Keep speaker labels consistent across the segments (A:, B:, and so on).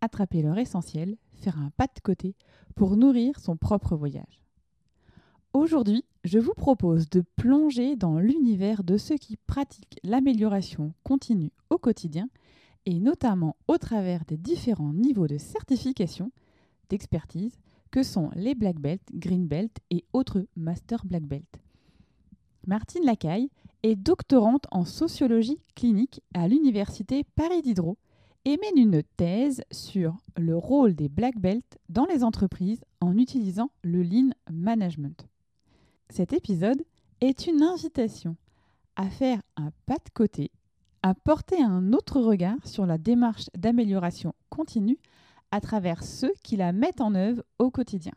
A: attraper leur essentiel, faire un pas de côté pour nourrir son propre voyage. Aujourd'hui, je vous propose de plonger dans l'univers de ceux qui pratiquent l'amélioration continue au quotidien et notamment au travers des différents niveaux de certification, d'expertise que sont les Black Belt, Green Belt et autres Master Black Belt. Martine Lacaille est doctorante en sociologie clinique à l'Université Paris Diderot et mène une thèse sur le rôle des Black Belt dans les entreprises en utilisant le Lean Management. Cet épisode est une invitation à faire un pas de côté, à porter un autre regard sur la démarche d'amélioration continue à travers ceux qui la mettent en œuvre au quotidien.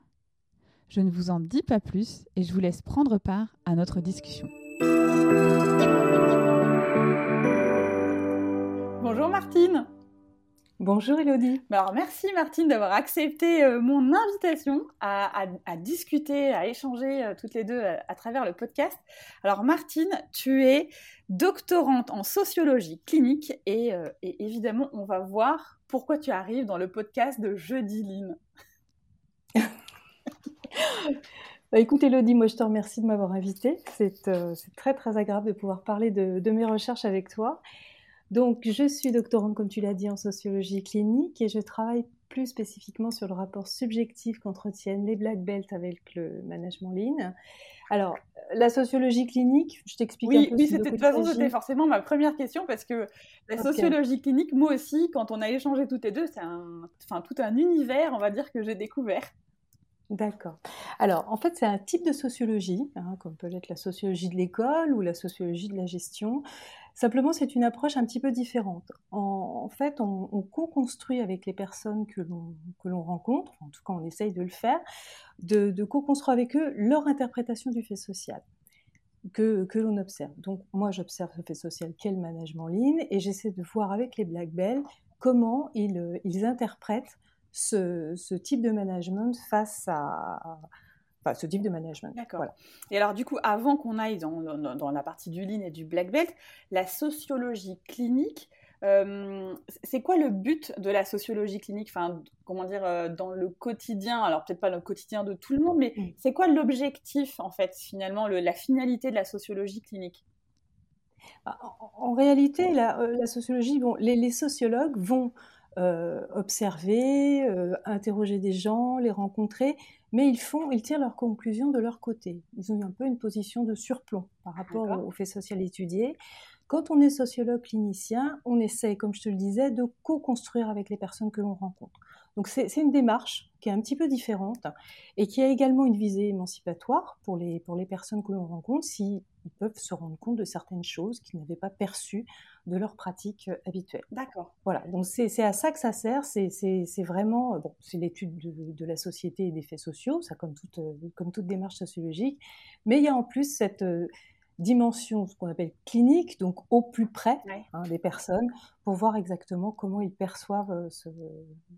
A: Je ne vous en dis pas plus et je vous laisse prendre part à notre discussion. Bonjour Martine
B: Bonjour Elodie.
A: Bah alors merci Martine d'avoir accepté euh, mon invitation à, discuter, à échanger euh, toutes les deux euh, à, travers le podcast. Alors Martine, tu es doctorante en sociologie clinique et, évidemment on va voir pourquoi tu arrives dans le podcast de Jeudi Line.
B: Bah, écoute Elodie, moi je te remercie de m'avoir invitée. C'est très très agréable de pouvoir parler de mes recherches avec toi. Donc, je suis doctorante, comme tu l'as dit, en sociologie clinique et je travaille plus spécifiquement sur le rapport subjectif qu'entretiennent les black belts avec le management lean. Alors, la sociologie clinique, je t'explique
A: oui,
B: un peu.
A: Oui, c'était de toute façon, c'était forcément ma première question parce que la sociologie clinique, moi aussi, quand on a échangé toutes les deux, c'est un, enfin, tout un univers, on va dire, que j'ai découvert.
B: D'accord. Alors, en fait, c'est un type de sociologie, hein, comme peut être la sociologie de l'école ou la sociologie de la gestion, Simplement, c'est une approche un petit peu différente. En, fait, on, co-construit avec les personnes que l'on rencontre, en tout cas on essaye de le faire, de, co-construire avec eux leur interprétation du fait social que, l'on observe. Donc moi, j'observe le fait social qu'est le management lean et j'essaie de voir avec les Black Bells comment ils, interprètent ce, type de management face à, enfin, ce type de management.
A: D'accord. Et alors, du coup, avant qu'on aille dans, dans, la partie du lean et du black belt, la sociologie clinique, euh, c'est quoi le but de la sociologie clinique? Enfin, comment dire, euh, dans le quotidien, alors peut-être pas le quotidien de tout le monde, mais mm. c'est quoi l'objectif, en fait, finalement, le, la finalité de la sociologie clinique?
B: Bah, en, réalité, la, euh, la sociologie, bon, les, les sociologues vont observer, interroger des gens, les rencontrer, mais ils font, ils tirent leurs conclusions de leur côté. Ils ont un peu une position de surplomb par rapport au fait social étudié. Quand on est sociologue clinicien, on essaie, comme je te le disais, de co-construire avec les personnes que l'on rencontre. Donc c'est une démarche qui est un petit peu différente et qui a également une visée émancipatoire pour les, pour les personnes que l'on rencontre s'ils peuvent se rendre compte de certaines choses qu'ils n'avaient pas perçues de leur pratique euh, habituelle.
A: D'accord.
B: Voilà, donc c'est à ça que ça sert, c'est vraiment, euh, bon, c'est l'étude de, de, la société et des faits sociaux, ça comme toute, euh, comme toute démarche sociologique, mais il y a en plus cette dimension, ce qu'on appelle clinique, donc au plus près hein, des personnes, pour voir exactement comment ils perçoivent euh,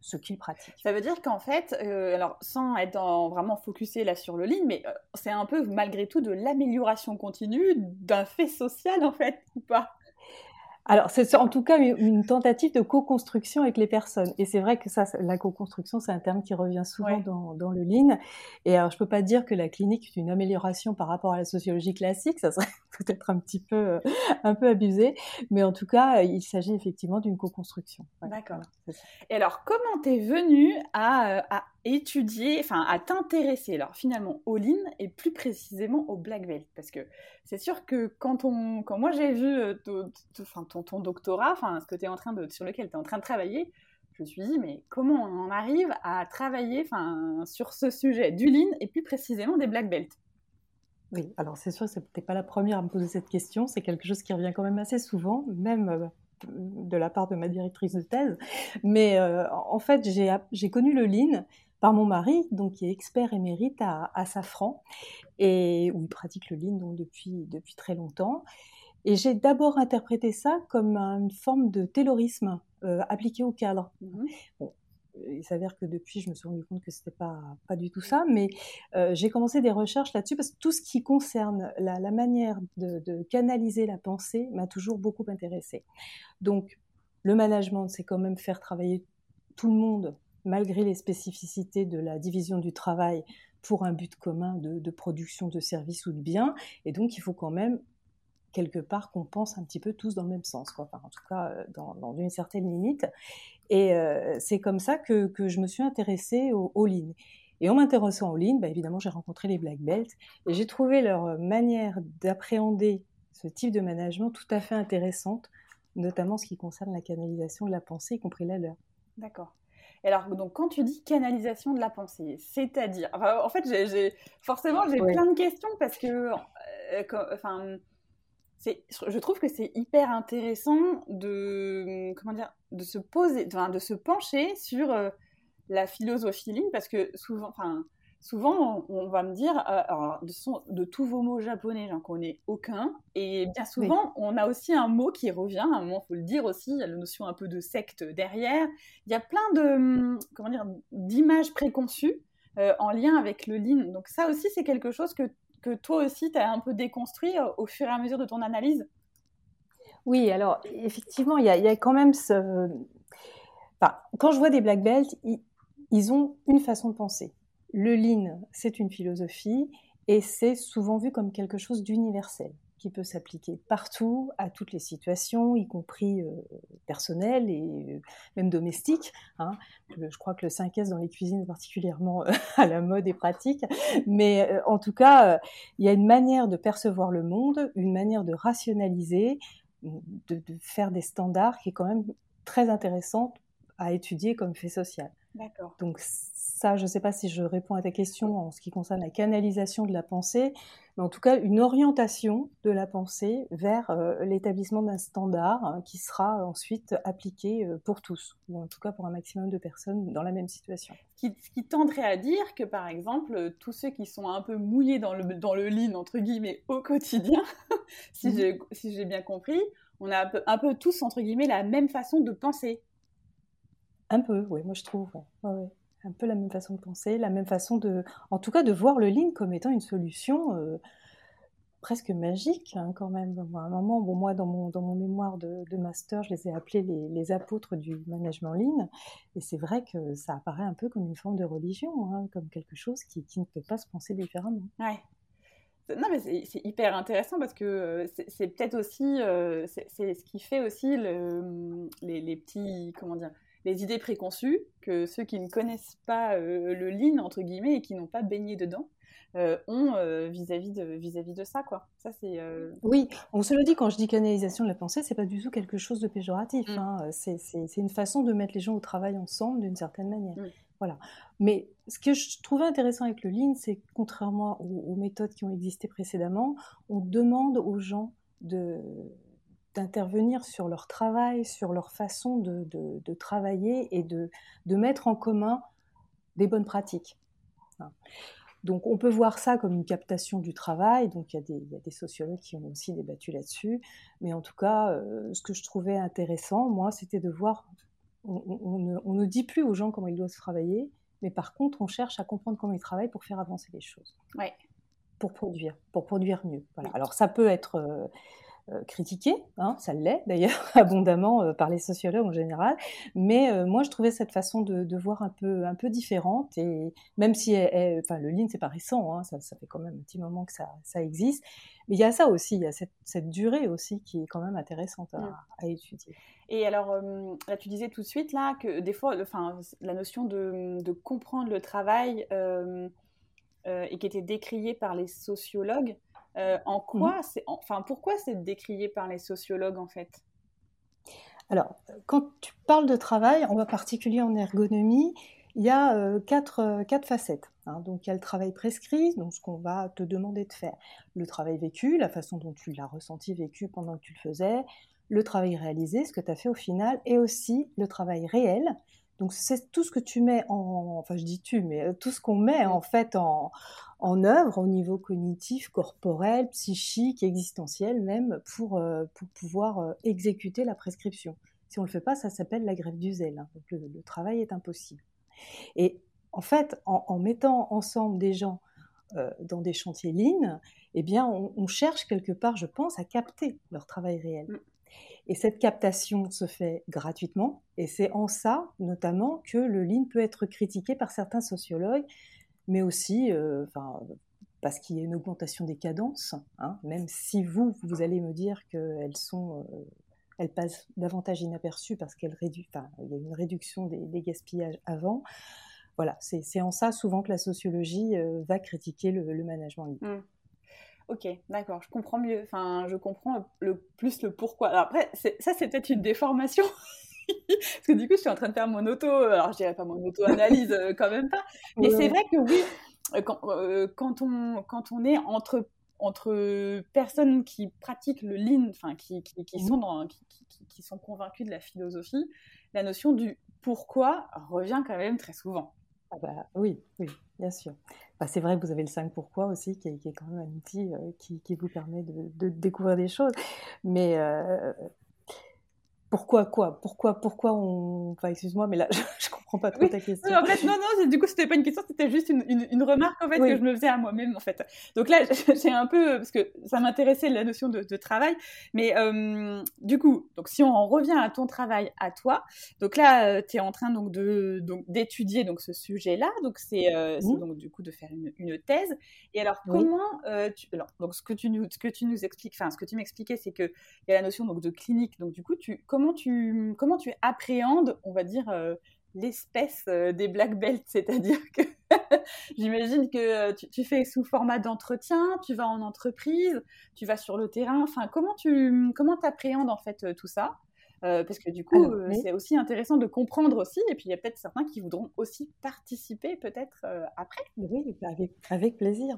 B: ce, qu'ils pratiquent.
A: Ça veut dire qu'en fait, euh, alors sans être vraiment focusé là sur le ligne, mais euh, c'est un peu malgré tout de l'amélioration continue d'un fait social en fait, ou pas?
B: Alors, c'est en tout cas une tentative de co-construction avec les personnes. Et c'est vrai que ça, la co-construction, c'est un terme qui revient souvent dans, dans, le Lean. Et alors, je peux pas dire que la clinique est une amélioration par rapport à la sociologie classique. Ça serait peut-être un petit peu, euh, un peu abusé. Mais en tout cas, il s'agit effectivement d'une co-construction.
A: D'accord. Et alors, comment t'es venu à, euh, à étudier, enfin à t'intéresser alors finalement au lean et plus précisément au black belt? Parce que c'est sûr que quand on, quand moi j'ai vu euh, ton, ton, doctorat, enfin ce que tu en train de, sur lequel tu es en train de travailler, je me suis dit mais comment on en arrive à travailler, enfin sur ce sujet du lean et plus précisément des black belts.
B: Oui, alors c'est sûr, c'est peut-être pas la première à me poser cette question, c'est quelque chose qui revient quand même assez souvent, même euh, de la part de ma directrice de thèse. Mais en fait, j'ai connu le Lean par mon mari, donc qui est expert émérite à, à Safran, et où il pratique le Lean donc depuis, depuis très longtemps. Et j'ai d'abord interprété ça comme une forme de taylorisme appliqué au cadre. Mmh il s'avère que depuis, je me suis rendu compte que c'était pas pas du tout ça, mais euh, j'ai commencé des recherches là-dessus parce que tout ce qui concerne la, manière de, canaliser la pensée m'a toujours beaucoup intéressée. Donc, le management, c'est quand même faire travailler tout le monde malgré les spécificités de la division du travail pour un but commun de, production de services ou de biens. Et donc, il faut quand même quelque part qu'on pense un petit peu tous dans le même sens, quoi. en tout cas euh, dans, dans une certaine limite. Et euh, c'est comme ça que, que, je me suis intéressée au, lean. Et en m'intéressant au lean, bah, évidemment, j'ai rencontré les black belts et j'ai trouvé leur manière d'appréhender ce type de management tout à fait intéressante, notamment ce qui concerne la canalisation de la pensée, y compris la leur.
A: D'accord. Et alors, donc, quand tu dis canalisation de la pensée, c'est-à-dire, enfin, en fait, j'ai, forcément, j'ai plein de questions parce que, euh, enfin, je trouve que c'est hyper intéressant de, comment dire, de se poser, de se pencher sur euh, la philosophie ligne parce que souvent, enfin, souvent on, va me dire, euh, alors, de, de, tous vos mots japonais, j'en connais aucun, et bien souvent on a aussi un mot qui revient, à un moment faut le dire aussi, il y a la notion un peu de secte derrière, il y a plein de, comment dire, d'images préconçues euh, en lien avec le lean. Donc ça aussi c'est quelque chose que que toi aussi, tu as un peu déconstruit euh, au fur et à mesure de ton analyse?
B: Oui, alors effectivement, il y, a quand même ce... Quand je vois des black belts, ils, ont une façon de penser. Le lean, c'est une philosophie et c'est souvent vu comme quelque chose d'universel qui peut s'appliquer partout, à toutes les situations, y compris euh, personnelles et euh, même domestiques. Hein. Je crois que le 5S dans les cuisines est particulièrement euh, à la mode et pratique. Mais en tout cas, il y a une manière de percevoir le monde, une manière de rationaliser, de, de faire des standards qui est quand même très intéressante à étudier comme fait social.
A: D'accord.
B: Donc ça, je ne sais pas si je réponds à ta question en ce qui concerne la canalisation de la pensée, mais en tout cas une orientation de la pensée vers euh, l'établissement d'un standard hein, qui sera ensuite appliqué euh, pour tous, ou en tout cas pour un maximum de personnes dans la même situation.
A: Ce qui, tendrait à dire que par exemple, tous ceux qui sont un peu mouillés dans le, dans le lean, entre guillemets, au quotidien, si mhm. j'ai bien compris, on a un peu, un peu, tous, entre guillemets, la même façon de penser.
B: Un peu, oui, moi je trouve. Un peu la même façon de penser, la même façon de, en tout cas, de voir le lean comme étant une solution euh, presque magique hein, quand même. À un moment, bon, moi, dans mon, dans mon mémoire de, master, je les ai appelés les, apôtres du management lean, et c'est vrai que ça apparaît un peu comme une forme de religion, hein, comme quelque chose qui, ne peut pas se penser différemment.
A: Ouais. Non, mais c'est hyper intéressant parce que euh, c'est peut-être aussi, euh, c'est ce qui fait aussi le, les, les petits, comment dire, les idées préconçues que ceux qui ne connaissent pas euh, le lean, entre guillemets, et qui n'ont pas baigné dedans, euh, ont euh, vis-à-vis de, vis -vis de ça. Quoi. ça c'est,
B: Oui, on se le dit, quand je dis canalisation de la pensée, c'est pas du tout quelque chose de péjoratif. Mm. Hein. C'est, une façon de mettre les gens au travail ensemble d'une certaine manière. Mm. Voilà. Mais ce que je trouvais intéressant avec le lean, c'est que contrairement aux méthodes qui ont existé précédemment, on demande aux gens de, d'intervenir sur leur travail, sur leur façon de, de, travailler et de, de, mettre en commun des bonnes pratiques. Hein. Donc on peut voir ça comme une captation du travail, donc il y, a des, il y a des sociologues qui ont aussi débattu là-dessus, mais en tout cas, euh, ce que je trouvais intéressant, moi, c'était de voir, on, ne, on, ne, dit plus aux gens comment ils doivent travailler, mais par contre, on cherche à comprendre comment ils travaillent pour faire avancer les choses.
A: Ouais.
B: Pour produire, pour produire mieux. Voilà. Alors ça peut être... Euh, euh, critiqué, hein, ça l'est d'ailleurs abondamment euh, par les sociologues en général, mais euh, moi je trouvais cette façon de, voir un peu, un peu différente, et même si enfin, le lean c'est pas récent, hein, ça, fait quand même un petit moment que ça, ça existe, mais il y a ça aussi, il y a cette, cette, durée aussi qui est quand même intéressante à, mmh. étudier.
A: Et alors, là, tu disais tout de suite là que des fois, enfin, la notion de, de comprendre le travail et qui était décriée par les sociologues, euh, en mmh. quoi, c'est, enfin, pourquoi c'est décrié par les sociologues en fait?
B: Alors, quand tu parles de travail, en particulier en ergonomie, il y a euh, quatre, euh, quatre, facettes. Hein. Donc, il y a le travail prescrit, donc ce qu'on va te demander de faire. Le travail vécu, la façon dont tu l'as ressenti, vécu pendant que tu le faisais. le travail réalisé, ce que tu as fait au final, et aussi le travail réel. Donc c'est tout ce que tu mets en, enfin je dis tu, mais euh, tout ce qu'on met en fait en, œuvre au niveau cognitif, corporel, psychique, existentiel même, pour, euh, pouvoir euh, exécuter la prescription. Si on ne le fait pas, ça s'appelle la grève du zèle. Hein. Le, travail est impossible. Et en fait, en, mettant ensemble des gens dans des chantiers lignes, eh bien, on, on, cherche quelque part, je pense, à capter leur travail réel. Et cette captation se fait gratuitement. Et c'est en ça, notamment, que le Lean peut être critiqué par certains sociologues, mais aussi euh, parce qu'il y a une augmentation des cadences. Hein, même si vous, vous allez me dire qu'elles sont... Euh, elles passent davantage inaperçues parce qu'elles réduisent, enfin, il y a une réduction des, gaspillages avant. Voilà, c'est en ça souvent que la sociologie euh, va critiquer le, management.
A: Mmh. Ok, d'accord, je comprends mieux. Enfin, je comprends le plus le pourquoi. Alors après, ça, c'est peut-être une déformation. Parce que du coup, je suis en train de faire mon auto. Alors, je dirais pas mon auto-analyse, euh, quand même pas. Mais c'est vrai que oui, euh, quand, euh, quand, on, quand on est entre entre personnes qui pratiquent le lean, enfin qui, qui, qui, sont dans, qui, qui, sont convaincus de la philosophie, la notion du pourquoi revient quand même très souvent.
B: Ah bah, oui, oui, bien sûr. Bah, c'est vrai que vous avez le 5 pourquoi aussi, qui est, quand même un outil euh, qui, vous permet de, découvrir des choses. Mais euh, pourquoi quoi? Pourquoi pourquoi on Enfin, excuse-moi, mais là, je, comprends pas trop ta question.
A: En fait, non, non, du coup, c'était pas une question, c'était juste une, une, remarque en fait que je me faisais à moi-même en fait. Donc là, j'ai un peu parce que ça m'intéressait la notion de, de travail, mais euh, du coup, donc si on en revient à ton travail, à toi, donc là, euh, tu es en train donc de donc d'étudier donc ce sujet-là, donc c'est euh, donc du coup de faire une, une thèse. Et alors comment tu, alors, donc ce que tu nous ce que tu nous expliques, enfin ce que tu m'expliquais, c'est que il y a la notion donc de clinique, donc du coup tu comment tu, comment tu appréhendes, on va dire, l'espèce euh, des black belts C'est-à-dire que j'imagine que euh, tu, fais sous format d'entretien, tu vas en entreprise, tu vas sur le terrain. Enfin, comment tu comment appréhendes en fait tout ça? Euh, parce que du coup, euh, c'est aussi intéressant de comprendre aussi, et puis il y a peut-être certains qui voudront aussi participer peut-être euh, après.
B: Oui, bah, avec, avec plaisir.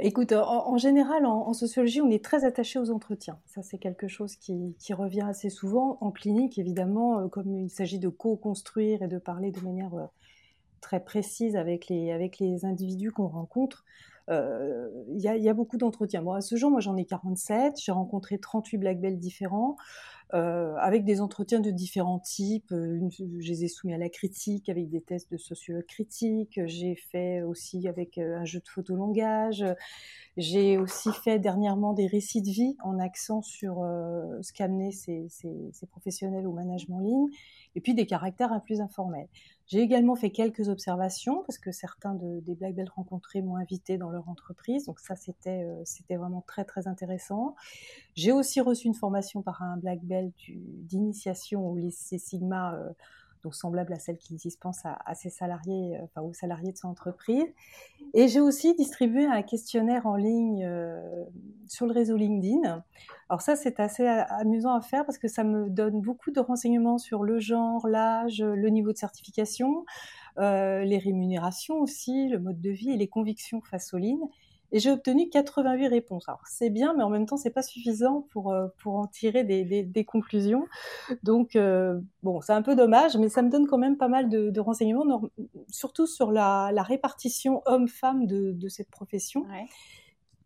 B: Écoute, en, général, en, sociologie, on est très attaché aux entretiens. Ça, c'est quelque chose qui, qui, revient assez souvent. En clinique, évidemment, comme il s'agit de co-construire et de parler de manière très précise avec les, avec les individus qu'on rencontre, il y, a beaucoup d'entretiens. À ce jour, moi j'en ai 47, j'ai rencontré 38 black belts différents. Euh, avec des entretiens de différents types. Euh, je les ai soumis à la critique avec des tests de sociologue critique. J'ai fait aussi avec euh, un jeu de photolongage. J'ai aussi fait dernièrement des récits de vie en accent sur ce qu'amenaient ces, professionnels au management en ligne, et puis des caractères un plus informels. J'ai également fait quelques observations parce que certains de, des Black Belts rencontrés m'ont invité dans leur entreprise. Donc ça, c'était euh, c'était vraiment très très intéressant. J'ai aussi reçu une formation par un Black Belt d'initiation au lycée Sigma euh, donc semblable à celle qui dispense à, à ses salariés, euh, enfin aux salariés de son entreprise. Et j'ai aussi distribué un questionnaire en ligne euh, sur le réseau LinkedIn. Alors ça, c'est assez amusant à faire parce que ça me donne beaucoup de renseignements sur le genre, l'âge, le niveau de certification, euh, les rémunérations aussi, le mode de vie et les convictions face aux lignes et j'ai obtenu 88 réponses. Alors c'est bien, mais en même temps c'est pas suffisant pour euh, pour en tirer des, des, des conclusions. Donc euh, bon, c'est un peu dommage, mais ça me donne quand même pas mal de, de renseignements, surtout sur la, la répartition homme-femme de, de, cette profession. Ouais.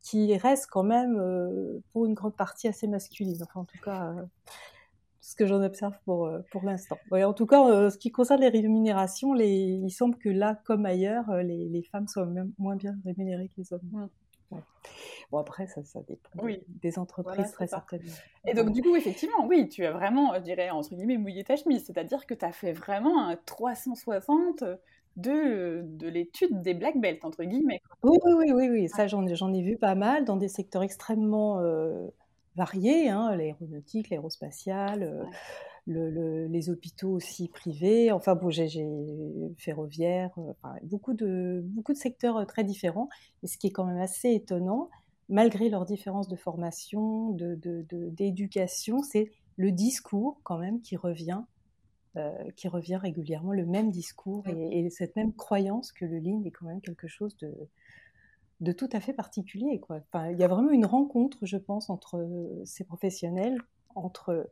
B: qui reste quand même euh, pour une grande partie assez masculine. Enfin, en tout cas, euh, ce que j'en observe pour, euh, pour l'instant. Ouais, en tout cas, euh, ce qui concerne les rémunérations, les, il semble que là, comme ailleurs, euh, les, les femmes même moins bien rémunérées que les hommes. Mmh. Ouais. Bon, après, ça, ça dépend oui. des entreprises, voilà, très certainement.
A: Et donc, du coup, effectivement, oui, tu as vraiment, je dirais, entre guillemets, mouillé ta chemise. C'est-à-dire que tu as fait vraiment un 360 de, de l'étude des black belts, entre guillemets.
B: Oui, oui, oui, oui, oui. ça, j'en ai vu pas mal dans des secteurs extrêmement... Euh, variés, hein, l'aéronautique, l'aérospatiale, euh, le, le, les hôpitaux aussi privés, enfin bon, j'ai ferroviaire, euh, enfin, beaucoup, de, beaucoup de secteurs euh, très différents. Et ce qui est quand même assez étonnant, malgré leurs différences de formation, d'éducation, de, de, c'est le discours quand même qui revient, euh, qui revient régulièrement, le même discours et, et, cette même croyance que le lean est quand même quelque chose de, de tout à fait particulier. Quoi. Enfin, il y a vraiment une rencontre, je pense, entre ces professionnels, entre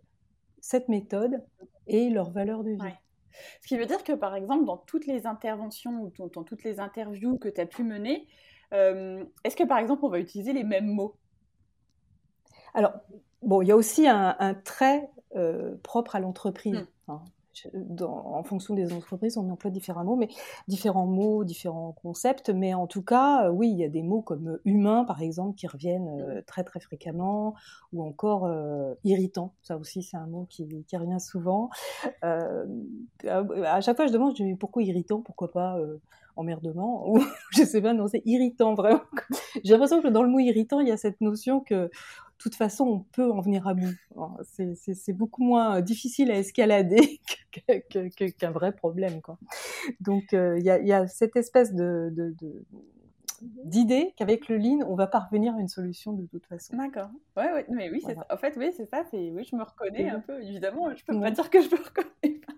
B: cette méthode et leur valeur de vie.
A: Ce qui veut dire que, par exemple, dans toutes les interventions ou dans toutes les interviews que tu as pu mener, euh, est-ce que, par exemple, on va utiliser les mêmes mots?
B: Alors, bon, il y a aussi un, trait euh, propre à l'entreprise. Mmh. Hein en fonction des entreprises, on emploie différents mots, mais différents mots, différents concepts. Mais en tout cas, euh, oui, il y a des mots comme euh, humain, par exemple, qui reviennent euh, mmh. très très fréquemment, ou encore irritant. Ça aussi, c'est un mot qui, revient souvent. à chaque fois, je demande, je dis, pourquoi irritant? Pourquoi pas emmerdement? Ou je sais pas non c'est irritant vraiment j'ai l'impression que dans le mot irritant il y a cette notion que toute façon, on peut en venir à bout. C'est beaucoup moins difficile à escalader qu'un vrai problème. Quoi. Donc, euh, il y, a, cette espèce de, d'idée qu'avec le lean, on va parvenir à une solution de toute façon.
A: D'accord. Ouais, ouais, mais oui, en fait, oui, c'est ça. Oui, je me reconnais un peu. Évidemment, je peux pas dire que je me reconnais pas.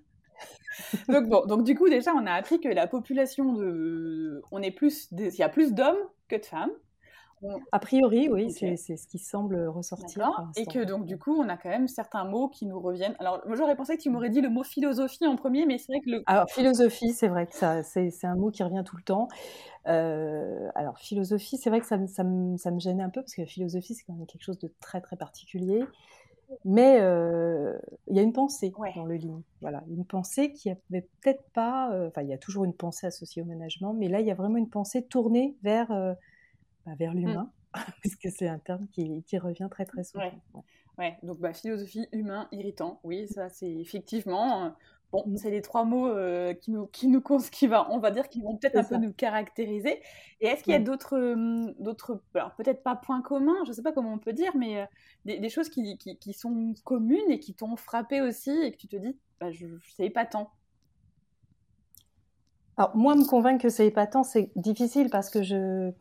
A: donc bon, donc du coup déjà, on a appris que la population de, on est plus, il y a plus d'hommes que de femmes.
B: A priori, oui, c'est ce qui semble ressortir.
A: Et que donc, du coup, on a quand même certains mots qui nous reviennent. Alors, j'aurais pensé que tu m'aurais dit le mot philosophie en premier, mais c'est vrai que le.
B: Alors, philosophie, c'est vrai que c'est un mot qui revient tout le temps. Euh, alors, philosophie, c'est vrai que ça, ça, me, ça, me, gêne un peu, parce que la philosophie, c'est quand même quelque chose de très, très particulier. Mais euh, il y a une pensée dans le ligne. Voilà, une pensée qui avait peut-être pas. Euh, enfin, il y a toujours une pensée associée au management, mais là, il y a vraiment une pensée tournée vers bah, vers mmh. l'humain, puisque c'est un terme qui, qui, revient très très souvent.
A: Ouais, donc bah, philosophie, humain, irritant, oui, ça c'est effectivement. Euh, bon, mmh. c'est les trois mots euh, qui nous, qui nous qui va, on va dire, qui vont peut-être un peu nous caractériser. Et est-ce qu'il y a d'autres, mmh, d'autres, alors peut-être pas points communs, je ne sais pas comment on peut dire, mais euh, des, choses qui, qui, qui, sont communes et qui t'ont frappé aussi et que tu te dis, bah, je, c'est épatant?
B: Alors moi, me convaincre que c'est épatant, c'est difficile parce que je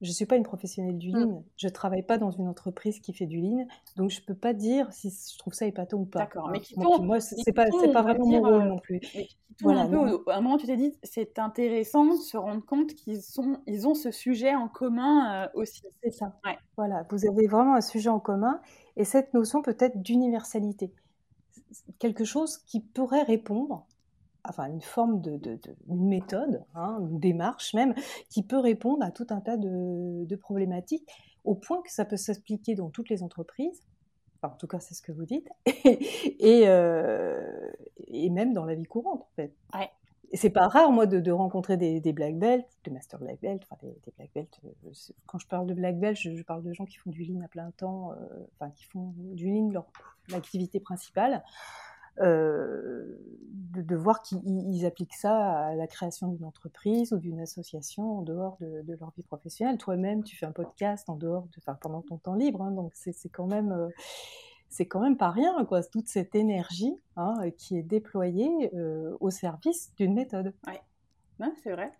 B: je suis pas une professionnelle du mmh. lean. Je travaille pas dans une entreprise qui fait du lean, donc je peux pas dire si je trouve ça épatant ou pas.
A: D'accord, mais qui
B: moi, c'est pas, c'est pas vraiment mon rôle euh, non plus.
A: Voilà, un peu, à un moment, tu t'es dit, c'est intéressant de se rendre compte qu'ils ils ont ce sujet en commun euh, aussi.
B: C'est ça. Ouais. Voilà, vous avez vraiment un sujet en commun et cette notion peut-être d'universalité, quelque chose qui pourrait répondre enfin une forme de, une méthode, hein, une démarche même, qui peut répondre à tout un tas de, problématiques, au point que ça peut s'appliquer dans toutes les entreprises. en tout cas, c'est ce que vous dites, et, euh, et, même dans la vie courante, en fait.
A: Ouais.
B: C'est pas rare, moi, de, rencontrer des, black belts, des master black belts, enfin des, black belts. Euh, quand je parle de black belts, je, parle de gens qui font du lean à plein temps, euh, enfin qui font du lean leur activité principale. Euh, de, voir qu'ils appliquent ça à la création d'une entreprise ou d'une association en dehors de, leur vie professionnelle. Toi-même, tu fais un podcast en dehors de, enfin, pendant ton temps libre, hein, donc c'est quand même euh, c'est quand même pas rien, quoi, toute cette énergie hein, qui est déployée euh, au service d'une méthode.
A: Oui, c'est vrai,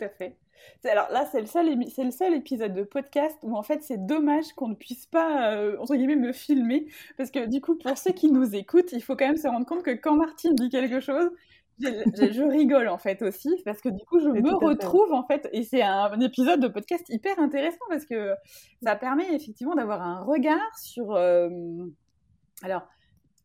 A: tout à fait. Alors là, c'est le, seul, c'est le seul épisode de podcast où en fait c'est dommage qu'on ne puisse pas, euh, entre guillemets, me filmer. Parce que du coup, pour ceux qui nous écoutent, il faut quand même se rendre compte que quand Martine dit quelque chose, je, rigole en fait aussi parce que du coup je me retrouve en fait et c'est un, épisode de podcast hyper intéressant parce que ça permet effectivement d'avoir un regard sur euh, alors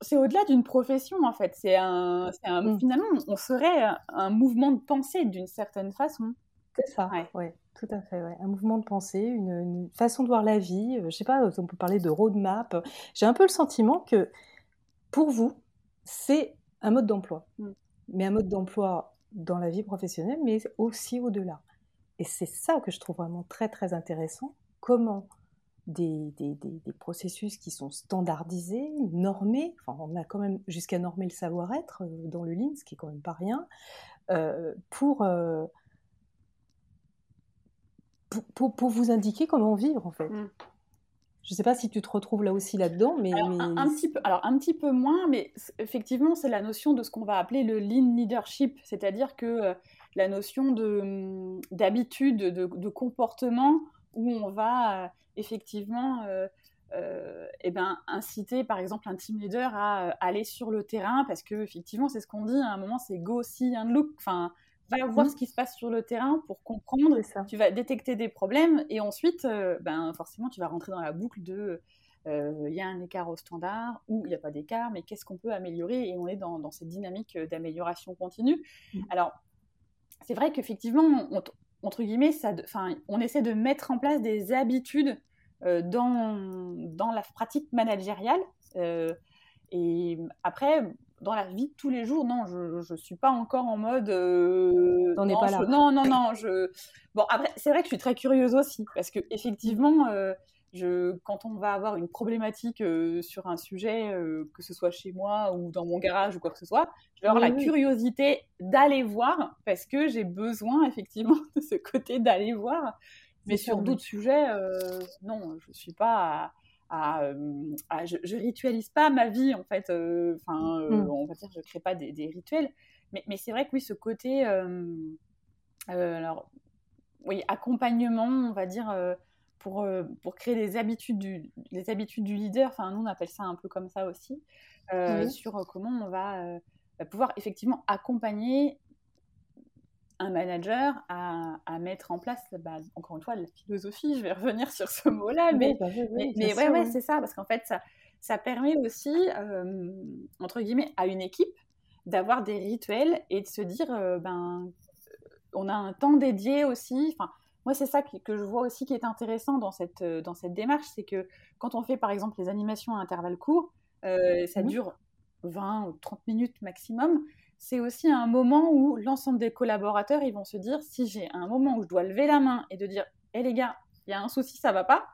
A: c'est au-delà d'une profession en fait c'est un, un mm. finalement on serait un mouvement de pensée d'une certaine façon
B: c'est ça, ouais. tout à fait. Un mouvement de pensée, une, façon de voir la vie. Euh, je sais pas, on peut parler de roadmap. J'ai un peu le sentiment que pour vous, c'est un mode d'emploi. Mm. Mais un mode d'emploi dans la vie professionnelle, mais aussi au-delà. Et c'est ça que je trouve vraiment très très intéressant. Comment des, des, des, processus qui sont standardisés, normés, enfin on a quand même jusqu'à normer le savoir-être euh, dans le Lean, ce qui est quand même pas rien, euh, pour pour, vous indiquer comment vivre en fait. Mm. Je ne sais pas si tu te retrouves là aussi là-dedans, mais,
A: Un, petit peu, alors un petit peu moins, mais effectivement c'est la notion de ce qu'on va appeler le lean leadership, c'est-à-dire que euh, la notion de hum, d'habitude, de, comportement où on va euh, effectivement euh, eh ben, inciter par exemple un team leader à aller sur le terrain parce que effectivement c'est ce qu'on dit à un moment c'est go see and look, enfin va voir mmh. ce qui se passe sur le terrain pour comprendre. Tu vas détecter des problèmes et ensuite, euh, ben, forcément, tu vas rentrer dans la boucle de il y a un écart au standard ou il n'y a pas d'écart, mais qu'est-ce qu'on peut améliorer Et on est dans, cette dynamique d'amélioration continue. Mmh. Alors, c'est vrai qu'effectivement, entre guillemets, ça, on essaie de mettre en place des habitudes dans, dans la pratique managériale. et après, dans la vie de tous les jours, non, je ne suis pas encore en mode.
B: Euh, non,
A: pas
B: là.
A: non, non, non. Je... Bon, après, c'est vrai que je suis très curieuse aussi, parce que effectivement, euh, je, quand on va avoir une problématique euh, sur un sujet, euh, que ce soit chez moi ou dans mon garage ou quoi que ce soit, je vais avoir la curiosité d'aller voir, parce que j'ai besoin effectivement de ce côté d'aller voir. Mais sur d'autres sujets, non, je ne suis pas. Euh, je, je, ritualise pas ma vie en fait. Euh, enfin, euh, mm. on va dire, je crée pas des, rituels. Mais, mais c'est vrai que oui, ce côté, alors oui, accompagnement, on va dire, pour, pour créer des habitudes du, les habitudes du leader. Enfin, nous on appelle ça un peu comme ça aussi, sur comment on va pouvoir effectivement accompagner un manager à, à, mettre en place, bah, encore une fois, la philosophie, je vais revenir sur ce mot-là, mais, bah mais, ouais, ouais, c'est ça, parce qu'en fait, ça, ça permet aussi, euh, entre guillemets, à une équipe d'avoir des rituels et de se dire, euh, ben, on a un temps dédié aussi. Enfin, moi, c'est ça que, que, je vois aussi qui est intéressant dans cette, dans cette démarche, c'est que quand on fait, par exemple, les animations à intervalles courts, euh, ça dure 20 ou 30 minutes maximum c'est aussi un moment où l'ensemble des collaborateurs, ils vont se dire, si j'ai un moment où je dois lever la main et de dire, hé les gars, il y a un souci, ça va pas,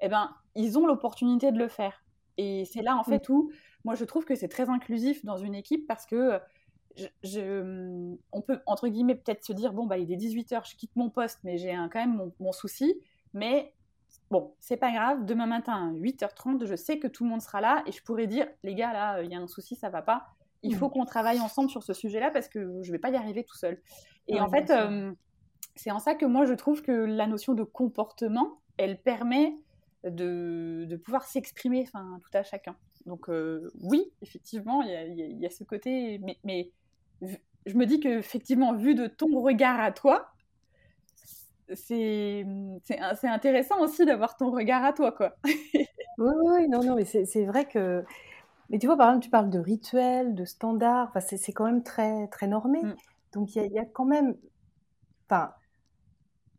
A: eh ben, ils ont l'opportunité de le faire. Et c'est là, en fait, où moi, je trouve que c'est très inclusif dans une équipe parce que je, on peut, entre guillemets, peut-être se dire, bon, bah, il est 18h, je quitte mon poste, mais j'ai quand même mon, souci. Mais bon, c'est pas grave, demain matin, 8h30, je sais que tout le monde sera là et je pourrais dire, les gars, là, il y a un souci, ça va pas il faut qu'on travaille ensemble sur ce sujet-là parce que je ne vais pas y arriver tout seul. Et en fait, euh, c'est en ça que moi, je trouve que la notion de comportement, elle permet de, de pouvoir s'exprimer tout à chacun. Donc euh, oui, effectivement, il y, y a, ce côté, mais, mais je me dis qu'effectivement, vu de ton regard à toi, c'est intéressant aussi d'avoir ton regard à toi, quoi.
B: oui, oui, non, non, mais c'est vrai que mais tu vois, par exemple, tu parles de rituels, de standards, enfin, c'est quand même très, très normé. Mm. Donc, il y, a quand même. Enfin,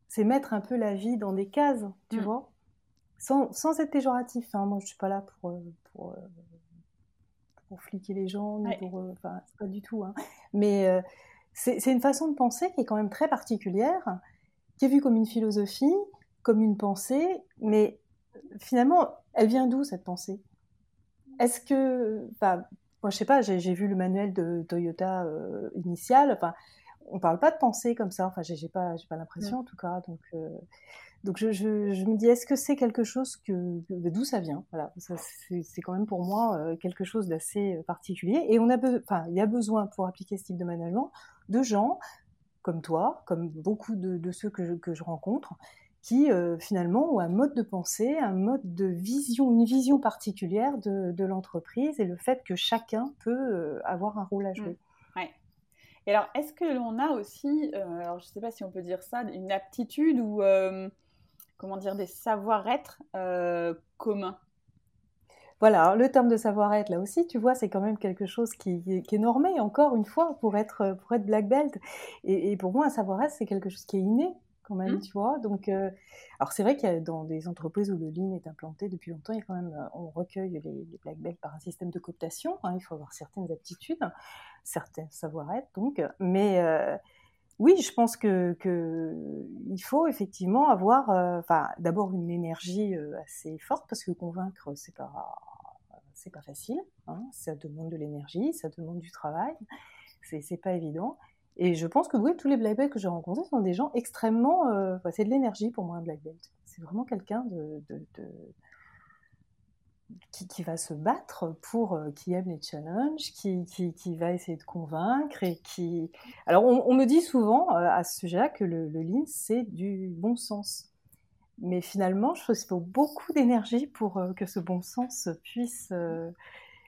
B: c'est mettre un peu la vie dans des cases, tu mm. vois, sans, sans, être péjoratif. Hein. Moi, je suis pas là pour. Euh, pour, euh, pour fliquer les gens, pour. Euh, enfin, pas du tout. Hein. Mais c'est une façon de penser qui est quand même très particulière, qui est vue comme une philosophie, comme une pensée, mais finalement, elle vient d'où cette pensée? Est-ce que, enfin, moi je sais pas, j'ai vu le manuel de Toyota euh, initial. Enfin, on parle pas de pensée comme ça. Enfin, j'ai pas, pas l'impression en tout cas. Donc, euh, donc je, je, me dis, est-ce que c'est quelque chose que, d'où ça vient? Voilà, c'est quand même pour moi euh, quelque chose d'assez particulier. Et on a, enfin, il y a besoin pour appliquer ce type de management de gens comme toi, comme beaucoup de, de ceux que je, que je rencontre, qui euh, finalement ont un mode de pensée, un mode de vision, une vision particulière de, l'entreprise et le fait que chacun peut euh, avoir un rôle à jouer.
A: Mmh. Ouais. Et alors, est-ce que l'on a aussi, euh, alors je ne sais pas si on peut dire ça, une aptitude ou comment dire des savoir-être communs?
B: Voilà, le terme de savoir-être, là aussi, tu vois, c'est quand même quelque chose qui, est normé, encore une fois, pour être, pour être black belt. Et, et pour moi, un savoir-être, c'est quelque chose qui est inné quand même, mmh. tu vois. Donc, euh, alors c'est vrai qu'il y a dans des entreprises où le lean est implanté depuis longtemps, il y a quand même, euh, on recueille les, les black belts par un système de cooptation. Hein, il faut avoir certaines aptitudes, certains savoir-être, donc. Mais euh, oui, je pense que, que, il faut effectivement avoir, enfin, d'abord une énergie assez forte parce que convaincre, c'est pas c'est pas facile. Hein, ça demande de l'énergie, ça demande du travail. C'est pas évident. Et je pense que oui, tous les black belts que j'ai rencontrés sont des gens extrêmement. Euh, c'est de l'énergie pour moi, un black belt. C'est vraiment quelqu'un qui, va se battre pour. Euh, qui aime les challenges, qui, va essayer de convaincre et qui. Alors, on, me dit souvent euh, à ce sujet-là que le, le lean, c'est du bon sens. Mais finalement, je trouve qu'il faut beaucoup d'énergie pour que ce bon sens puisse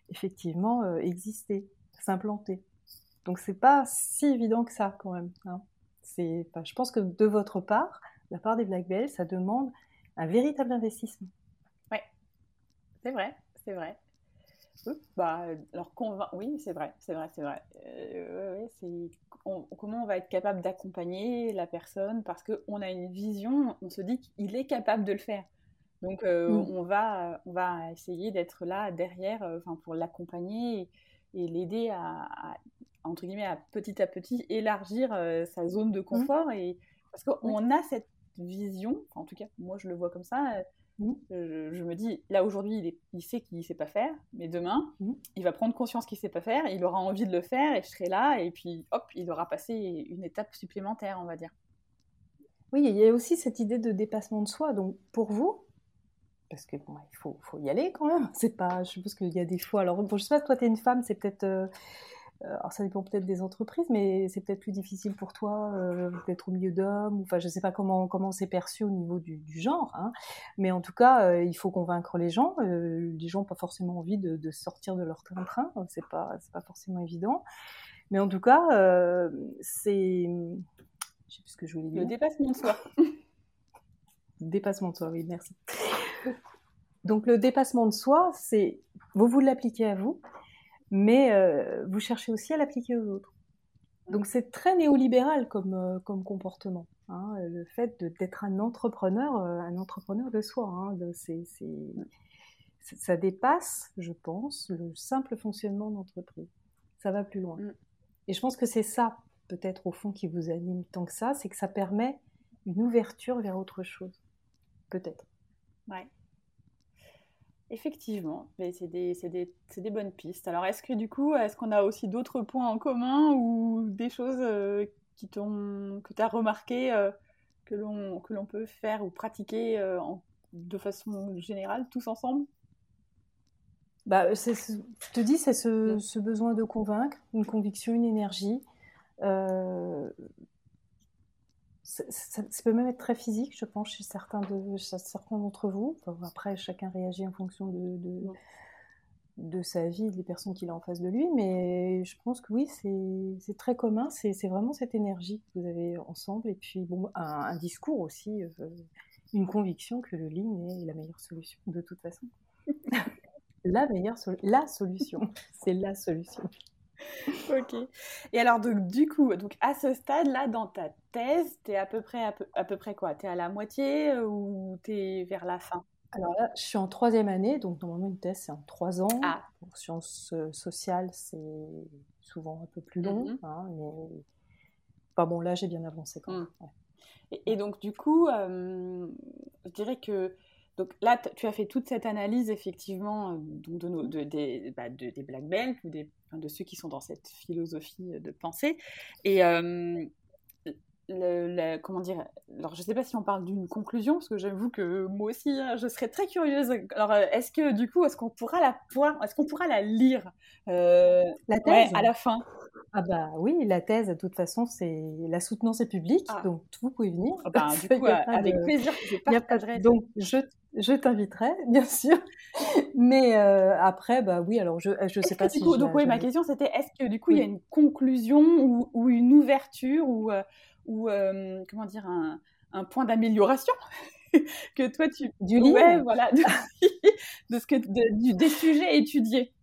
B: effectivement exister, s'implanter. Donc c'est pas si évident que ça quand même. Hein. C'est, je pense que de votre part, la part des Black Bells, ça demande un véritable investissement.
A: Ouais, C'est vrai, c'est vrai. Bah, alors oui, c'est vrai, c'est vrai, c'est vrai. Euh, comment on va être capable d'accompagner la personne? Parce qu'on a une vision, on se dit qu'il est capable de le faire. Donc euh, mm. on va on va essayer d'être là derrière, euh, enfin pour l'accompagner et, l'aider à, entre guillemets à petit à petit élargir sa zone de mm. confort et parce qu'on a cette vision, en tout cas moi je le vois comme ça Mmh. Je, me dis, là aujourd'hui, il, il, sait qu'il ne sait pas faire, mais demain, mmh. il va prendre conscience qu'il ne sait pas faire, il aura envie de le faire, et je serai là, et puis hop, il aura passé une étape supplémentaire, on va dire.
B: Oui, il y a aussi cette idée de dépassement de soi. Donc pour vous, parce que bon, il faut, faut, y aller quand même. C'est pas, je suppose qu'il y a des fois. Alors, bon, je sais pas, toi, tu es une femme, c'est peut-être. Euh, euh, alors ça dépend peut-être des entreprises, mais c'est peut-être plus difficile pour toi euh, d'être au milieu d'hommes. Enfin, je ne sais pas comment comment c'est perçu au niveau du, genre, hein. mais en tout cas, euh, il faut convaincre les gens. les gens n'ont pas forcément envie de, sortir de leur train-train. C'est pas c'est pas forcément évident. Mais en tout cas, c'est je sais plus ce que je voulais dire.
A: Le dépassement de soi.
B: dépassement de soi, oui, merci. Donc le dépassement de soi, c'est vous vous l'appliquez à vous, mais euh, vous cherchez aussi à l'appliquer aux autres. Donc c'est très néolibéral comme, euh, comme comportement, hein, le fait d'être un entrepreneur, euh, un entrepreneur de soi. Hein, ça dépasse, je pense, le simple fonctionnement d'entreprise. Ça va plus loin. Mm. Et je pense que c'est ça, peut-être au fond, qui vous anime tant que ça, c'est que ça permet une ouverture vers autre chose. Peut-être.
A: Ouais. Effectivement, mais c'est des, des, des, bonnes pistes. Alors, est-ce que du coup, est-ce qu'on a aussi d'autres points en commun ou des choses euh, qui que tu as remarqué euh, que l'on peut faire ou pratiquer euh, de façon générale, tous ensemble?
B: Bah, Je te dis, c'est ce, ce, besoin de convaincre, une conviction, une énergie ça, peut même être très physique, je pense, chez certains de certains d'entre vous. après, chacun réagit en fonction de, de, sa vie, des personnes qu'il a en face de lui, mais je pense que oui, c'est très commun. C'est vraiment cette énergie que vous avez ensemble, et puis bon, un, discours aussi, euh, une conviction que le lean est la meilleure solution de toute façon. la meilleure la solution, c'est la solution.
A: ok. Et alors, donc, du coup, donc, à ce stade-là, dans ta thèse, tu es à peu près, à peu, près quoi? Tu es à la moitié euh, ou tu es vers la fin?
B: Alors là, je suis en troisième année, donc normalement, une thèse, c'est en trois ans.
A: Ah.
B: Pour sciences euh, sociales, c'est souvent un peu plus long. Mm-hmm. hein, mais... Enfin bon, là, j'ai bien avancé quand même. Mm.
A: Et, donc, du coup, euh, je dirais que donc là, tu as fait toute cette analyse effectivement donc de, nos, de, des, bah, des black belts ou des, de ceux qui sont dans cette philosophie de pensée. Et le, comment dire Alors, je ne sais pas si on parle d'une conclusion, parce que j'avoue que moi aussi, hein, je serais très curieuse. Alors, est-ce que du coup, est-ce qu'on pourra la est-ce qu'on pourra la lire?
B: Euh, La thèse?
A: à la fin
B: ah bah oui, la thèse, de toute façon, c'est la soutenance est publique, ah. donc vous pouvez venir.
A: Ah bah, du coup, avec plaisir, je partagerai.
B: Donc je, je t'inviterai, bien sûr. Mais euh, après, bah oui, alors je je sais pas si.
A: Coup, donc oui, ma question c'était est-ce que du coup il y a une conclusion ou, ou une ouverture ou euh, ou euh, comment dire un, un point d'amélioration que toi tu
B: du livre,
A: voilà, de, de ce que du, des sujets étudiés?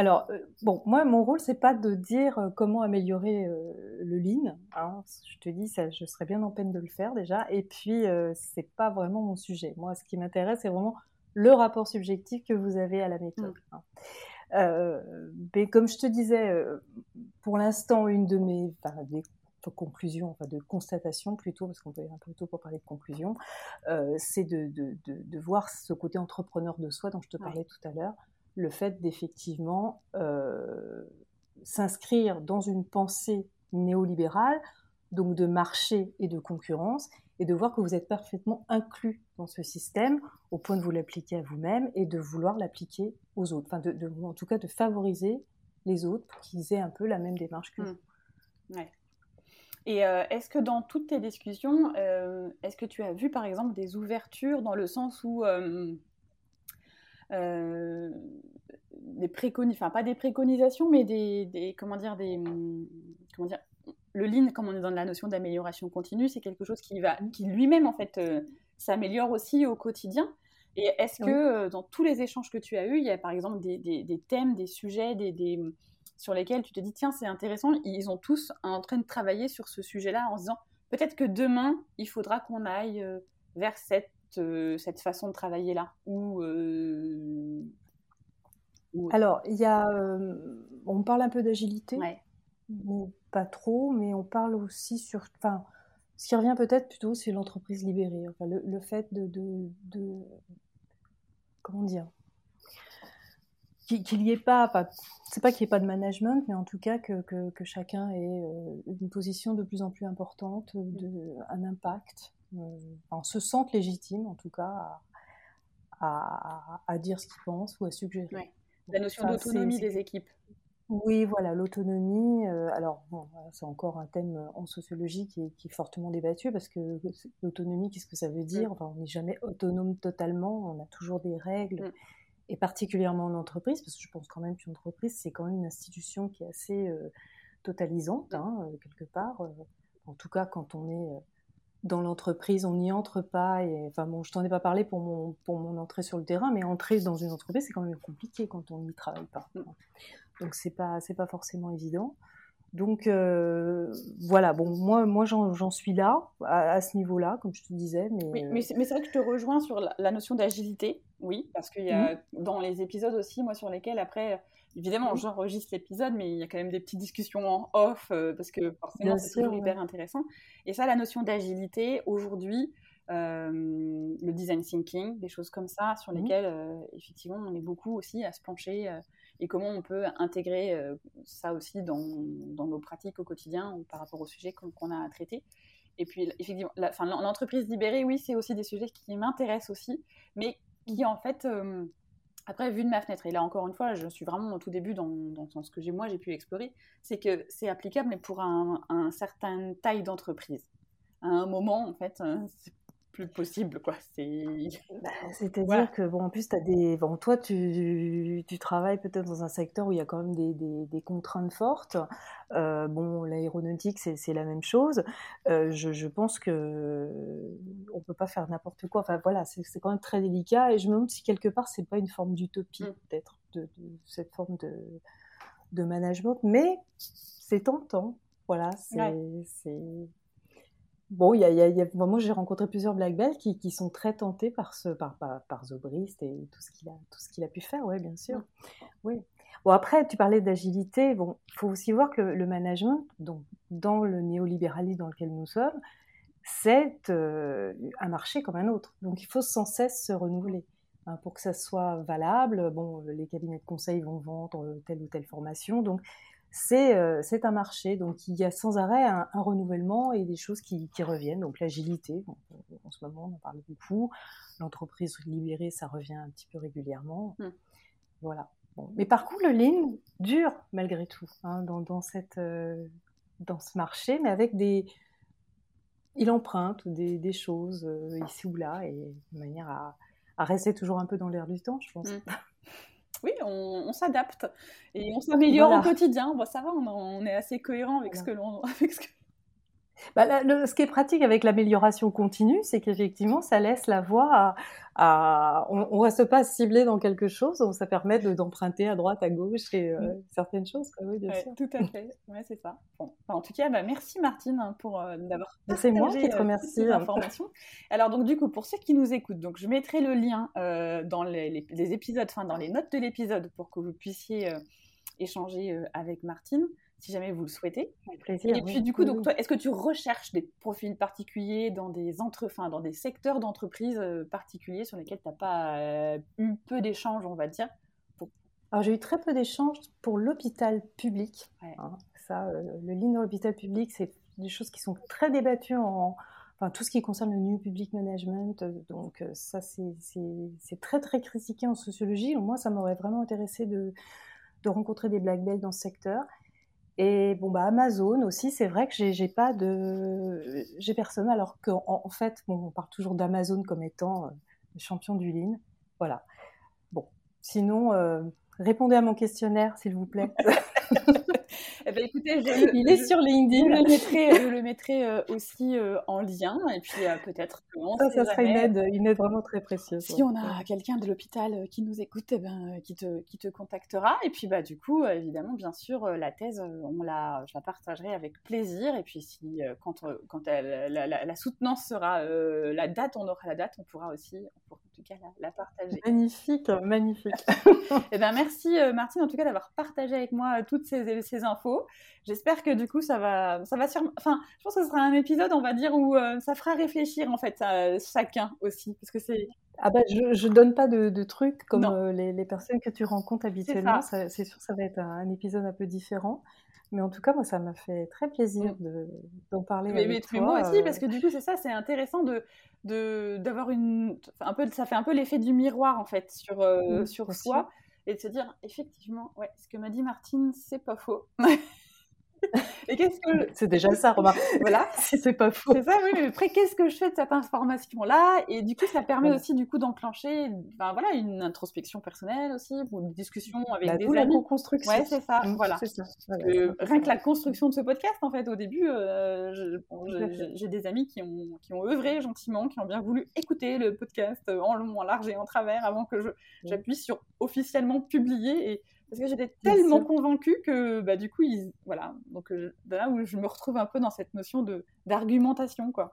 B: Alors, euh, bon, moi, mon rôle, c'est pas de dire euh, comment améliorer euh, le lean. Hein. Je te dis, ça, je serais bien en peine de le faire déjà. Et puis, c'est pas vraiment mon sujet. Moi, ce qui m'intéresse, c'est vraiment le rapport subjectif que vous avez à la méthode. Mmh. Hein. mais comme je te disais, pour l'instant, une de mes des conclusions, enfin de constatations plutôt, parce qu'on peut être un peu tôt pour parler de conclusion, c'est de, de, de, de, voir ce côté entrepreneur de soi dont je te parlais tout à l'heure le fait d'effectivement euh, s'inscrire dans une pensée néolibérale, donc de marché et de concurrence, et de voir que vous êtes parfaitement inclus dans ce système au point de vous l'appliquer à vous-même et de vouloir l'appliquer aux autres, enfin de, en tout cas de favoriser les autres pour qu'ils aient un peu la même démarche que
A: vous. Mmh. Et euh, est-ce que dans toutes tes discussions, euh, est-ce que tu as vu par exemple des ouvertures dans le sens où euh, des préconisations, enfin pas des préconisations, mais des, comment dire, des, comment dire, le lean, comme on est dans la notion d'amélioration continue, c'est quelque chose qui va, qui lui-même en fait euh, s'améliore aussi au quotidien. Et est-ce que dans tous les échanges que tu as eus, il y a par exemple des, des, thèmes, des sujets, des, des, sur lesquels tu te dis, tiens, c'est intéressant, ils sont tous en train de travailler sur ce sujet-là en se disant, peut-être que demain, il faudra qu'on aille vers cette, cette façon de travailler là ou,
B: Alors, il y a, on parle un peu d'agilité.
A: Ouais
B: pas trop, mais on parle aussi sur. Enfin, ce qui revient peut-être plutôt, c'est l'entreprise libérée. Enfin, le, fait de, de, Comment dire Qu'il n'y ait pas. c'est pas qu'il n'y ait pas de management, mais en tout cas que, que, chacun ait euh, une position de plus en plus importante, de, un impact. Euh, enfin, se sente légitime, en tout cas, à, à, dire ce qu'il pense ou à suggérer.
A: La notion d'autonomie des équipes.
B: Oui, voilà, l'autonomie. Euh, alors, bon, c'est encore un thème euh, en sociologie qui est, fortement débattu parce que l'autonomie, qu'est-ce que ça veut dire Enfin, on n'est jamais autonome totalement, on a toujours des règles, mm. et particulièrement en entreprise, parce que je pense quand même qu'une entreprise, c'est quand même une institution qui est assez euh, totalisante, hein, quelque part. en tout cas, quand on est dans l'entreprise, on n'y entre pas. Et, enfin, bon, je t'en ai pas parlé pour mon, pour mon entrée sur le terrain, mais entrer dans une entreprise, c'est quand même compliqué quand on n'y travaille pas. Mm. Donc c'est pas c'est pas forcément évident. Donc euh, voilà, bon, moi, moi j'en suis là, à, ce niveau-là, comme je te disais. Mais,
A: mais, c'est vrai que je te rejoins sur la, notion d'agilité, oui, parce qu'il y a mmh. dans les épisodes aussi, moi, sur lesquels après, évidemment, j'enregistre l'épisode, mais il y a quand même des petites discussions en off, euh, parce que forcément, c'est toujours hyper intéressant. Et ça, la notion d'agilité, aujourd'hui, euh, le design thinking, des choses comme ça, sur mmh. lesquelles, effectivement, on est beaucoup aussi à se pencher et comment on peut intégrer euh, ça aussi dans, dans, nos pratiques au quotidien ou par rapport au sujet qu'on a à traiter. Et puis, effectivement, l'entreprise libérée, oui, c'est aussi des sujets qui m'intéressent aussi, mais qui, en fait, euh, après, vu de ma fenêtre, et là, encore une fois, je suis vraiment au tout début dans, ce que moi, j'ai pu explorer, c'est que c'est applicable, mais pour un, un certain taille d'entreprise. À un moment, en fait, euh, plus possible, quoi.
B: Bah, c'est-à-dire que, bon, en plus, as des... Bon, toi, tu, tu travailles peut-être dans un secteur où il y a quand même des, des, contraintes fortes. Euh, bon, l'aéronautique, c'est la même chose. Euh, je, je, pense que on peut pas faire n'importe quoi. Enfin, voilà, c'est quand même très délicat. Et je me demande si quelque part, c'est pas une forme d'utopie, mm. peut-être, de, cette forme de, de management. Mais c'est tentant. Voilà, c'est... Bon, a, moi j'ai rencontré plusieurs black belts qui, sont très tentés par ce, par, par, par Zobrist et tout ce qu'il a, pu faire, oui, bien sûr. Oui. Bon, après, tu parlais d'agilité. Bon, il faut aussi voir que le, management, donc, dans le néolibéralisme dans lequel nous sommes, c'est euh, un marché comme un autre. Donc, il faut sans cesse se renouveler. Hein, pour que ça soit valable, bon, les cabinets de conseil vont vendre telle ou telle formation. Donc, euh, c'est un marché. Donc il y a sans arrêt un, renouvellement et des choses qui, reviennent. Donc l'agilité, en ce moment on en parle beaucoup. L'entreprise libérée, ça revient un petit peu régulièrement. Hmm. Voilà. Mais par contre, le lean dure malgré tout hein, dans, cette, euh, dans ce marché, mais avec des. Il emprunte des, choses euh, ici ou là et de manière à, rester toujours un peu dans l'air du temps, je pense. Hmm.
A: Oui, on, s'adapte et on s'améliore au quotidien. Bon, ça va, on, est assez cohérent avec ce que l'on.
B: Bah, ce qui est pratique avec l'amélioration continue, c'est qu'effectivement, ça laisse la voie à. on ne reste pas ciblé dans quelque chose, donc ça permet d'emprunter à droite, à gauche et euh, mm. certaines choses.
A: Oui, bien sûr. Tout à fait, ouais, c'est ça. en tout cas, bah, merci Martine hein, pour euh, d'avoir
B: C'est moi qui te euh, remercie.
A: l'information. Alors, donc, du coup, pour ceux qui nous écoutent, donc, je mettrai le lien dans les, les, épisodes, enfin, dans les notes de l'épisode pour que vous puissiez échanger avec Martine si jamais vous le souhaitez.
B: Plaisir,
A: et puis du coup, donc toi, est-ce que tu recherches des profils particuliers dans des entre, enfin, dans des secteurs d'entreprise euh, particuliers sur lesquels tu n'as pas euh, eu peu d'échanges, on va dire
B: Alors j'ai eu très peu d'échanges pour l'hôpital public. Hein. ça, euh, le ligne dans l'hôpital public, c'est des choses qui sont très débattues en, enfin tout ce qui concerne le New Public Management. Donc ça, c'est très très critiqué en sociologie. Moi, ça m'aurait vraiment intéressé de de rencontrer des black belts dans ce secteur. Et bon, bah, Amazon aussi, c'est vrai que j'ai pas de. J'ai personne, alors qu'en en fait, on parle toujours d'Amazon comme étant euh, le champion du lean. Voilà. Bon. Sinon, euh, répondez à mon questionnaire, s'il vous plaît.
C: eh ben, écoutez,
B: il est sur LinkedIn.
C: Je le mettrai, je le mettrai euh, aussi euh, en lien. Et puis euh, peut-être
B: ça, ça sera une aide, une aide vraiment très précieuse.
C: Si on a quelqu'un de l'hôpital qui nous écoute, eh ben, qui, te, qui te contactera. Et puis bah, du coup, évidemment, bien sûr, la thèse, on la, je la partagerai avec plaisir. Et puis si, quand, quand elle, la, la, soutenance sera la date, on aura la date, on pourra aussi, on pourra en tout cas la, partager.
B: Magnifique, magnifique.
C: eh ben, merci Martine, en tout cas, d'avoir partagé avec moi toutes ces, ces infos. J'espère que du coup, ça va, ça va sur... Enfin, je pense que ce sera un épisode, on va dire, où euh, ça fera réfléchir en fait à chacun aussi, parce que c'est.
B: Ah bah, je, je donne pas de, trucs comme euh, les, les, personnes que tu rencontres habituellement. C'est sûr, ça va être un, épisode un peu différent. Mais en tout cas, moi, ça m'a fait très plaisir mm. d'en parler
C: mais,
B: avec
C: mais, moi aussi, parce que du coup, c'est ça, c'est intéressant de d'avoir une un peu ça fait un peu l'effet du miroir en fait sur euh, sur soi et de se dire effectivement ouais ce que m'a dit Martine c'est pas faux
B: Et qu'est-ce que c'est déjà ça, remarque.
C: Voilà,
B: si c'est pas faux.
C: C'est ça, oui. Mais après, qu'est-ce que je fais de cette information-là? Et du coup, ça permet aussi du coup d'enclencher, enfin voilà, une introspection personnelle aussi, ou une discussion avec bah, des amis.
B: la co-construction.
C: Ouais, c'est ça. Mmh, voilà. Ça. rien que la construction de ce podcast, en fait, au début, euh, j'ai des amis qui ont qui ont œuvré gentiment, qui ont bien voulu écouter le podcast en long, en large et en travers avant que mmh. j'appuie sur officiellement publier et parce que j'étais tellement convaincue que bah, du coup, ils, voilà. Donc euh, là où je me retrouve un peu dans cette notion de d'argumentation, quoi.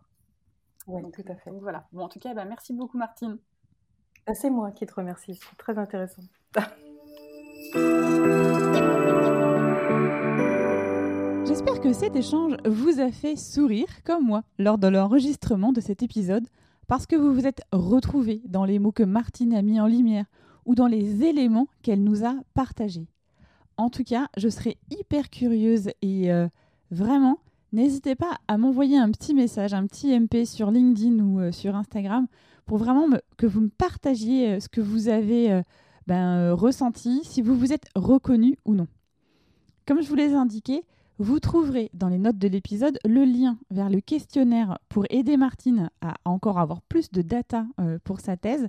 B: Oui, tout à fait.
C: Donc, voilà. Bon, en tout cas, bah, merci beaucoup, Martine.
B: Bah, c'est moi qui te remercie. C'est très intéressant.
A: J'espère que cet échange vous a fait sourire, comme moi, lors de l'enregistrement de cet épisode, parce que vous vous êtes retrouvés dans les mots que Martine a mis en lumière ou dans les éléments qu'elle nous a partagés. En tout cas, je serais hyper curieuse et euh, vraiment, n'hésitez pas à m'envoyer un petit message, un petit MP sur LinkedIn ou euh, sur Instagram pour vraiment que vous me partagiez euh, ce que vous avez ben, ressenti, si vous vous êtes reconnu ou non. Comme je vous l'ai indiqué, vous trouverez dans les notes de l'épisode le lien vers le questionnaire pour aider Martine à encore avoir plus de data pour sa thèse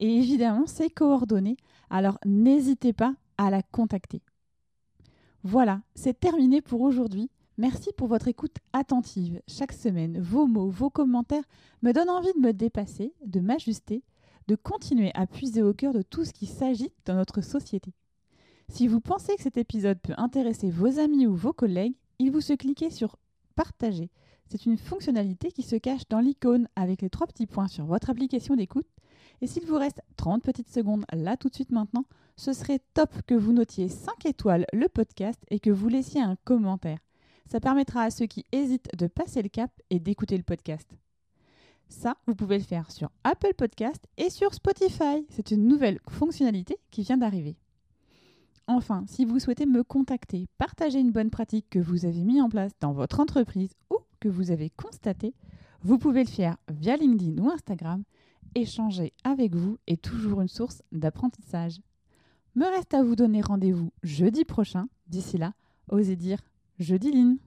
A: et évidemment ses coordonnées, alors n'hésitez pas à la contacter. Voilà, c'est terminé pour aujourd'hui. Merci pour votre écoute attentive. Chaque semaine, vos mots, vos commentaires me donnent envie de me dépasser, de m'ajuster, de continuer à puiser au cœur de tout ce qui s'agite dans notre société. Si vous pensez que cet épisode peut intéresser vos amis ou vos collègues, il vous se cliquer sur Partager. C'est une fonctionnalité qui se cache dans l'icône avec les trois petits points sur votre application d'écoute et s'il vous reste 30 petites secondes là tout de suite maintenant, ce serait top que vous notiez 5 étoiles le podcast et que vous laissiez un commentaire. Ça permettra à ceux qui hésitent de passer le cap et d'écouter le podcast. Ça, vous pouvez le faire sur Apple Podcast et sur Spotify. C'est une nouvelle fonctionnalité qui vient d'arriver. Enfin, si vous souhaitez me contacter, partager une bonne pratique que vous avez mise en place dans votre entreprise ou que vous avez constatée, vous pouvez le faire via LinkedIn ou Instagram échanger avec vous est toujours une source d'apprentissage. Me reste à vous donner rendez-vous jeudi prochain. D'ici là, osez dire jeudi line.